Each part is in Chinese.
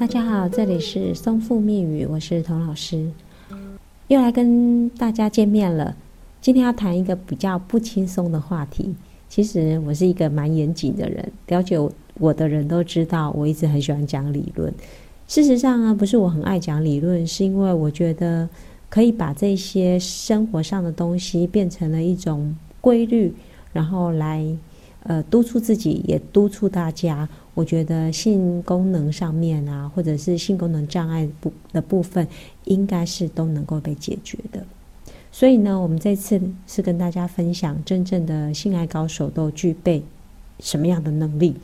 大家好，这里是松富密语，我是童老师，又来跟大家见面了。今天要谈一个比较不轻松的话题。其实我是一个蛮严谨的人，了解我的人都知道，我一直很喜欢讲理论。事实上呢，不是我很爱讲理论，是因为我觉得可以把这些生活上的东西变成了一种规律，然后来呃督促自己，也督促大家。我觉得性功能上面啊，或者是性功能障碍部的部分，应该是都能够被解决的。所以呢，我们这次是跟大家分享，真正的性爱高手都具备什么样的能力。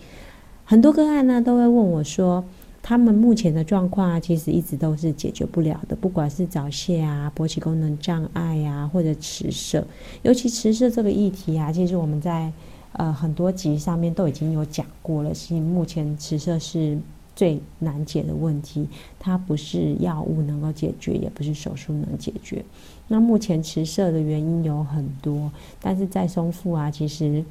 很多个案呢，都会问我说，他们目前的状况啊，其实一直都是解决不了的，不管是早泄啊、勃起功能障碍啊，或者迟射，尤其迟射这个议题啊，其实我们在。呃，很多集上面都已经有讲过了。其实目前迟射是最难解的问题，它不是药物能够解决，也不是手术能解决。那目前迟射的原因有很多，但是在松富啊，其实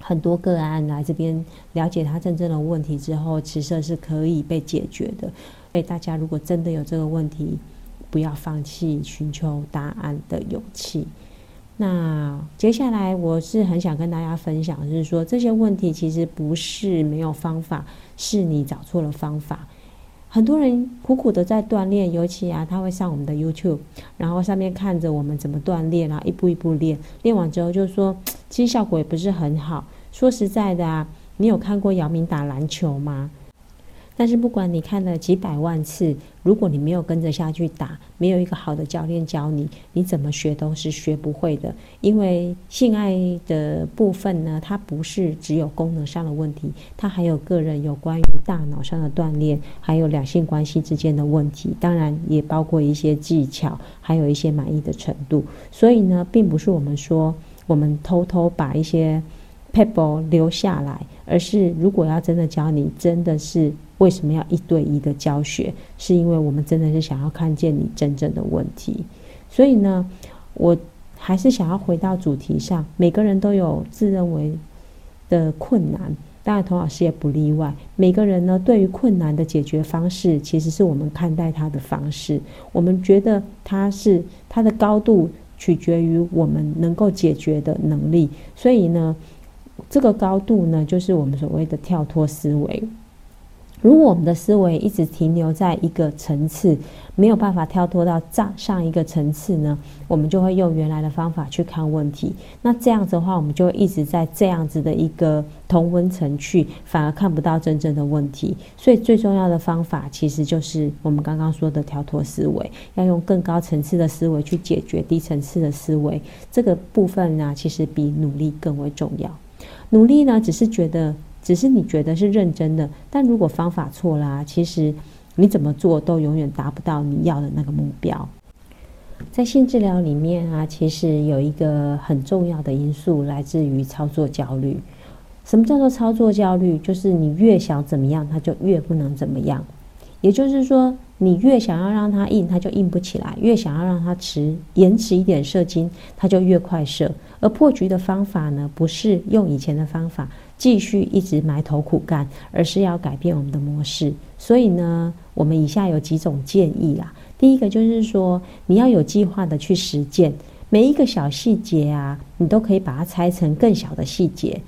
很多个案来这边了解他真正的问题之后，迟射是可以被解决的。所以大家如果真的有这个问题，不要放弃寻求答案的勇气。那接下来我是很想跟大家分享，就是说这些问题其实不是没有方法，是你找错了方法。很多人苦苦的在锻炼，尤其啊，他会上我们的 YouTube，然后上面看着我们怎么锻炼然后一步一步练，练完之后就说，其实效果也不是很好。说实在的啊，你有看过姚明打篮球吗？但是不管你看了几百万次，如果你没有跟着下去打，没有一个好的教练教你，你怎么学都是学不会的。因为性爱的部分呢，它不是只有功能上的问题，它还有个人有关于大脑上的锻炼，还有两性关系之间的问题，当然也包括一些技巧，还有一些满意的程度。所以呢，并不是我们说我们偷偷把一些 people 留下来，而是如果要真的教你，真的是。为什么要一对一的教学？是因为我们真的是想要看见你真正的问题。所以呢，我还是想要回到主题上。每个人都有自认为的困难，当然童老师也不例外。每个人呢，对于困难的解决方式，其实是我们看待他的方式。我们觉得他是他的高度取决于我们能够解决的能力。所以呢，这个高度呢，就是我们所谓的跳脱思维。如果我们的思维一直停留在一个层次，没有办法跳脱到上上一个层次呢，我们就会用原来的方法去看问题。那这样子的话，我们就一直在这样子的一个同温层去，反而看不到真正的问题。所以最重要的方法，其实就是我们刚刚说的跳脱思维，要用更高层次的思维去解决低层次的思维。这个部分呢，其实比努力更为重要。努力呢，只是觉得。只是你觉得是认真的，但如果方法错啦，其实你怎么做都永远达不到你要的那个目标。在性治疗里面啊，其实有一个很重要的因素来自于操作焦虑。什么叫做操作焦虑？就是你越想怎么样，它就越不能怎么样。也就是说，你越想要让它硬，它就硬不起来；越想要让它迟延迟一点射精，它就越快射。而破局的方法呢，不是用以前的方法。继续一直埋头苦干，而是要改变我们的模式。所以呢，我们以下有几种建议啦。第一个就是说，你要有计划的去实践每一个小细节啊，你都可以把它拆成更小的细节。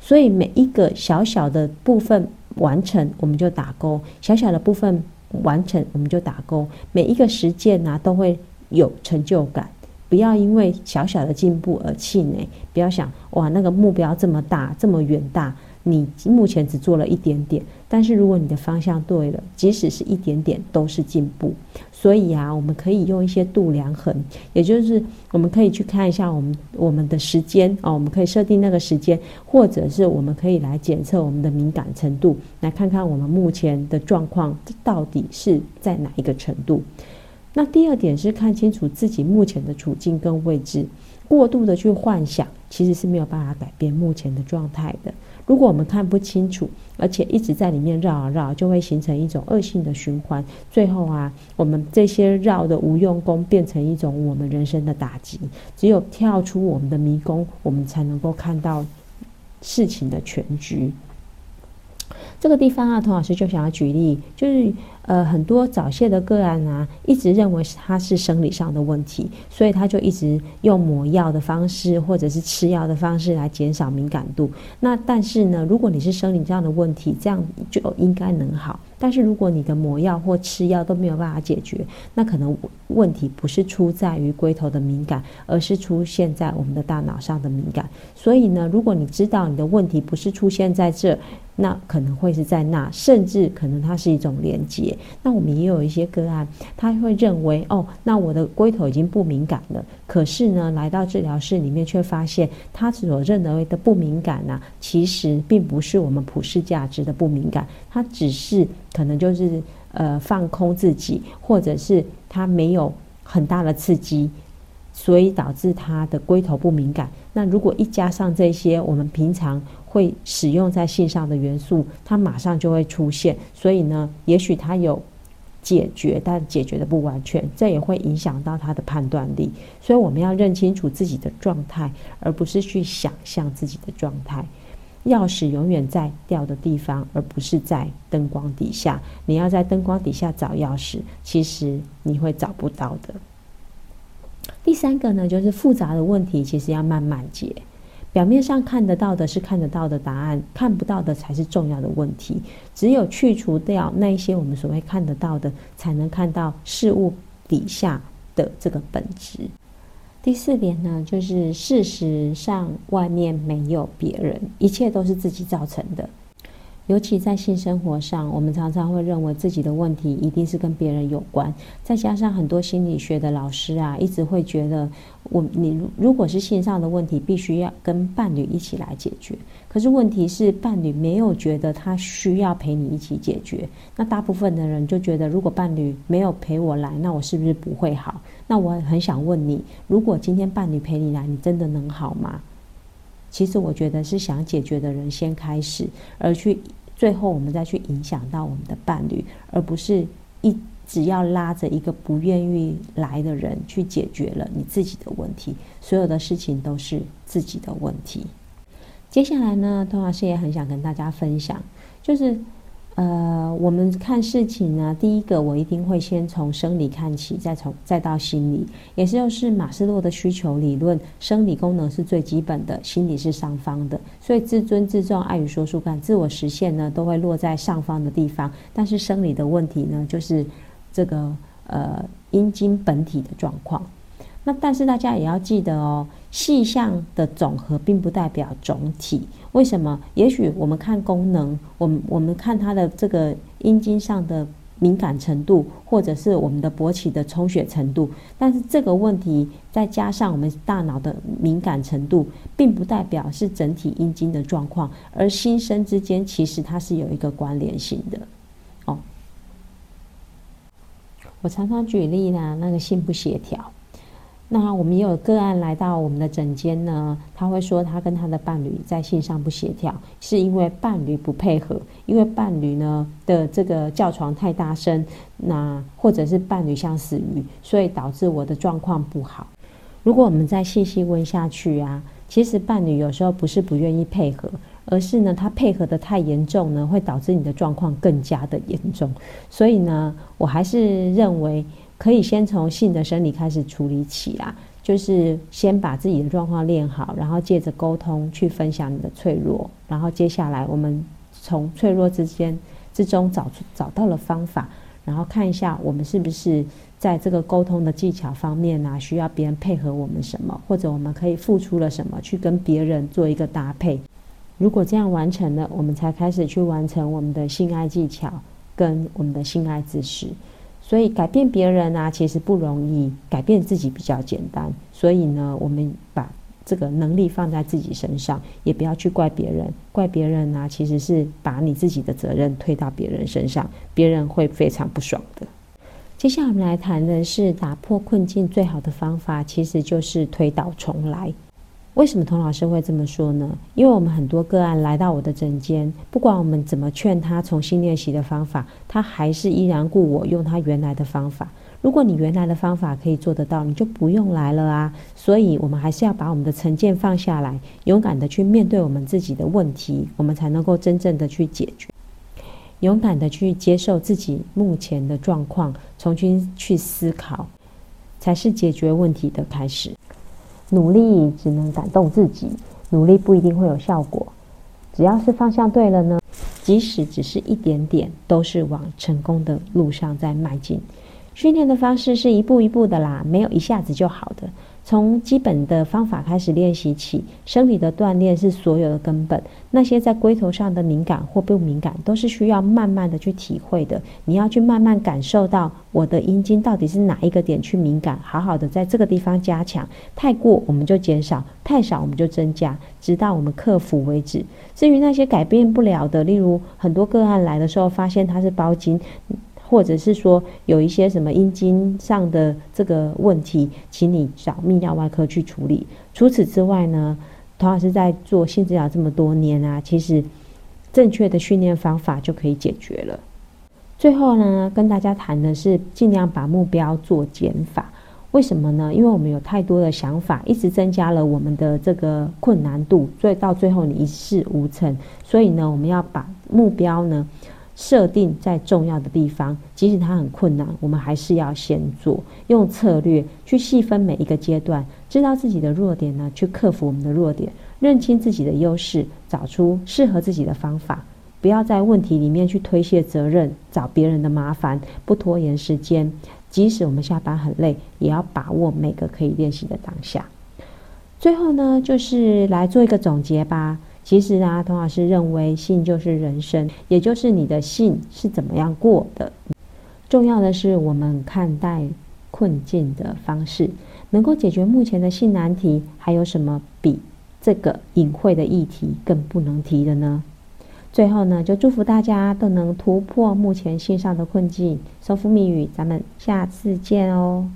所以每一个小小的部分完成，我们就打勾；小小的部分完成，我们就打勾。每一个实践呢，都会有成就感。不要因为小小的进步而气馁，不要想哇那个目标这么大这么远大，你目前只做了一点点。但是如果你的方向对了，即使是一点点都是进步。所以啊，我们可以用一些度量衡，也就是我们可以去看一下我们我们的时间啊，我们可以设定那个时间，或者是我们可以来检测我们的敏感程度，来看看我们目前的状况到底是在哪一个程度。那第二点是看清楚自己目前的处境跟位置，过度的去幻想其实是没有办法改变目前的状态的。如果我们看不清楚，而且一直在里面绕啊绕，就会形成一种恶性的循环。最后啊，我们这些绕的无用功变成一种我们人生的打击。只有跳出我们的迷宫，我们才能够看到事情的全局。这个地方啊，童老师就想要举例，就是呃，很多早泄的个案啊，一直认为他是生理上的问题，所以他就一直用抹药的方式或者是吃药的方式来减少敏感度。那但是呢，如果你是生理上的问题，这样就应该能好。但是如果你的抹药或吃药都没有办法解决，那可能问题不是出在于龟头的敏感，而是出现在我们的大脑上的敏感。所以呢，如果你知道你的问题不是出现在这，那可能会是在那，甚至可能它是一种连接。那我们也有一些个案，他会认为哦，那我的龟头已经不敏感了，可是呢，来到治疗室里面却发现他所认为的不敏感呢，其实并不是我们普世价值的不敏感，它只是。可能就是呃放空自己，或者是他没有很大的刺激，所以导致他的龟头不敏感。那如果一加上这些我们平常会使用在性上的元素，它马上就会出现。所以呢，也许他有解决，但解决的不完全，这也会影响到他的判断力。所以我们要认清楚自己的状态，而不是去想象自己的状态。钥匙永远在掉的地方，而不是在灯光底下。你要在灯光底下找钥匙，其实你会找不到的。第三个呢，就是复杂的问题，其实要慢慢解。表面上看得到的是看得到的答案，看不到的才是重要的问题。只有去除掉那一些我们所谓看得到的，才能看到事物底下的这个本质。第四点呢，就是事实上外面没有别人，一切都是自己造成的。尤其在性生活上，我们常常会认为自己的问题一定是跟别人有关。再加上很多心理学的老师啊，一直会觉得，我你如果是性上的问题，必须要跟伴侣一起来解决。可是问题是，伴侣没有觉得他需要陪你一起解决。那大部分的人就觉得，如果伴侣没有陪我来，那我是不是不会好？那我很想问你，如果今天伴侣陪你来，你真的能好吗？其实我觉得是想解决的人先开始，而去最后我们再去影响到我们的伴侣，而不是一只要拉着一个不愿意来的人去解决了你自己的问题。所有的事情都是自己的问题。接下来呢，童老师也很想跟大家分享，就是。呃，我们看事情呢，第一个我一定会先从生理看起，再从再到心理，也就是马斯洛的需求理论，生理功能是最基本的，心理是上方的，所以自尊、自重、爱与说书感、自我实现呢，都会落在上方的地方。但是生理的问题呢，就是这个呃阴茎本体的状况。那但是大家也要记得哦，细项的总和并不代表总体。为什么？也许我们看功能，我们我们看它的这个阴茎上的敏感程度，或者是我们的勃起的充血程度，但是这个问题再加上我们大脑的敏感程度，并不代表是整体阴茎的状况。而新生之间其实它是有一个关联性的。哦，我常常举例呢，那个性不协调。那我们也有个案来到我们的诊间呢，他会说他跟他的伴侣在性上不协调，是因为伴侣不配合，因为伴侣呢的这个叫床太大声，那或者是伴侣像死鱼，所以导致我的状况不好。如果我们再细细问下去啊，其实伴侣有时候不是不愿意配合，而是呢他配合的太严重呢，会导致你的状况更加的严重。所以呢，我还是认为。可以先从性的生理开始处理起啦，就是先把自己的状况练好，然后借着沟通去分享你的脆弱，然后接下来我们从脆弱之间之中找出找到了方法，然后看一下我们是不是在这个沟通的技巧方面啊，需要别人配合我们什么，或者我们可以付出了什么去跟别人做一个搭配。如果这样完成了，我们才开始去完成我们的性爱技巧跟我们的性爱知识。所以改变别人啊，其实不容易；改变自己比较简单。所以呢，我们把这个能力放在自己身上，也不要去怪别人。怪别人啊，其实是把你自己的责任推到别人身上，别人会非常不爽的。接下来我们来谈的是打破困境最好的方法，其实就是推倒重来。为什么童老师会这么说呢？因为我们很多个案来到我的诊间，不管我们怎么劝他重新练习的方法，他还是依然故我用他原来的方法。如果你原来的方法可以做得到，你就不用来了啊！所以，我们还是要把我们的成见放下来，勇敢的去面对我们自己的问题，我们才能够真正的去解决。勇敢的去接受自己目前的状况，重新去思考，才是解决问题的开始。努力只能感动自己，努力不一定会有效果。只要是方向对了呢，即使只是一点点，都是往成功的路上在迈进。训练的方式是一步一步的啦，没有一下子就好的。从基本的方法开始练习起，生理的锻炼是所有的根本。那些在龟头上的敏感或不敏感，都是需要慢慢的去体会的。你要去慢慢感受到我的阴茎到底是哪一个点去敏感，好好的在这个地方加强。太过我们就减少，太少我们就增加，直到我们克服为止。至于那些改变不了的，例如很多个案来的时候，发现它是包茎。或者是说有一些什么阴茎上的这个问题，请你找泌尿外科去处理。除此之外呢，童老师在做性治疗这么多年啊，其实正确的训练方法就可以解决了。最后呢，跟大家谈的是尽量把目标做减法。为什么呢？因为我们有太多的想法，一直增加了我们的这个困难度，所以到最后你一事无成。所以呢，我们要把目标呢。设定在重要的地方，即使它很困难，我们还是要先做。用策略去细分每一个阶段，知道自己的弱点呢，去克服我们的弱点，认清自己的优势，找出适合自己的方法。不要在问题里面去推卸责任，找别人的麻烦，不拖延时间。即使我们下班很累，也要把握每个可以练习的当下。最后呢，就是来做一个总结吧。其实啊，童老师认为性就是人生，也就是你的性是怎么样过的。重要的是我们看待困境的方式，能够解决目前的性难题，还有什么比这个隐晦的议题更不能提的呢？最后呢，就祝福大家都能突破目前性上的困境。收复密语，咱们下次见哦。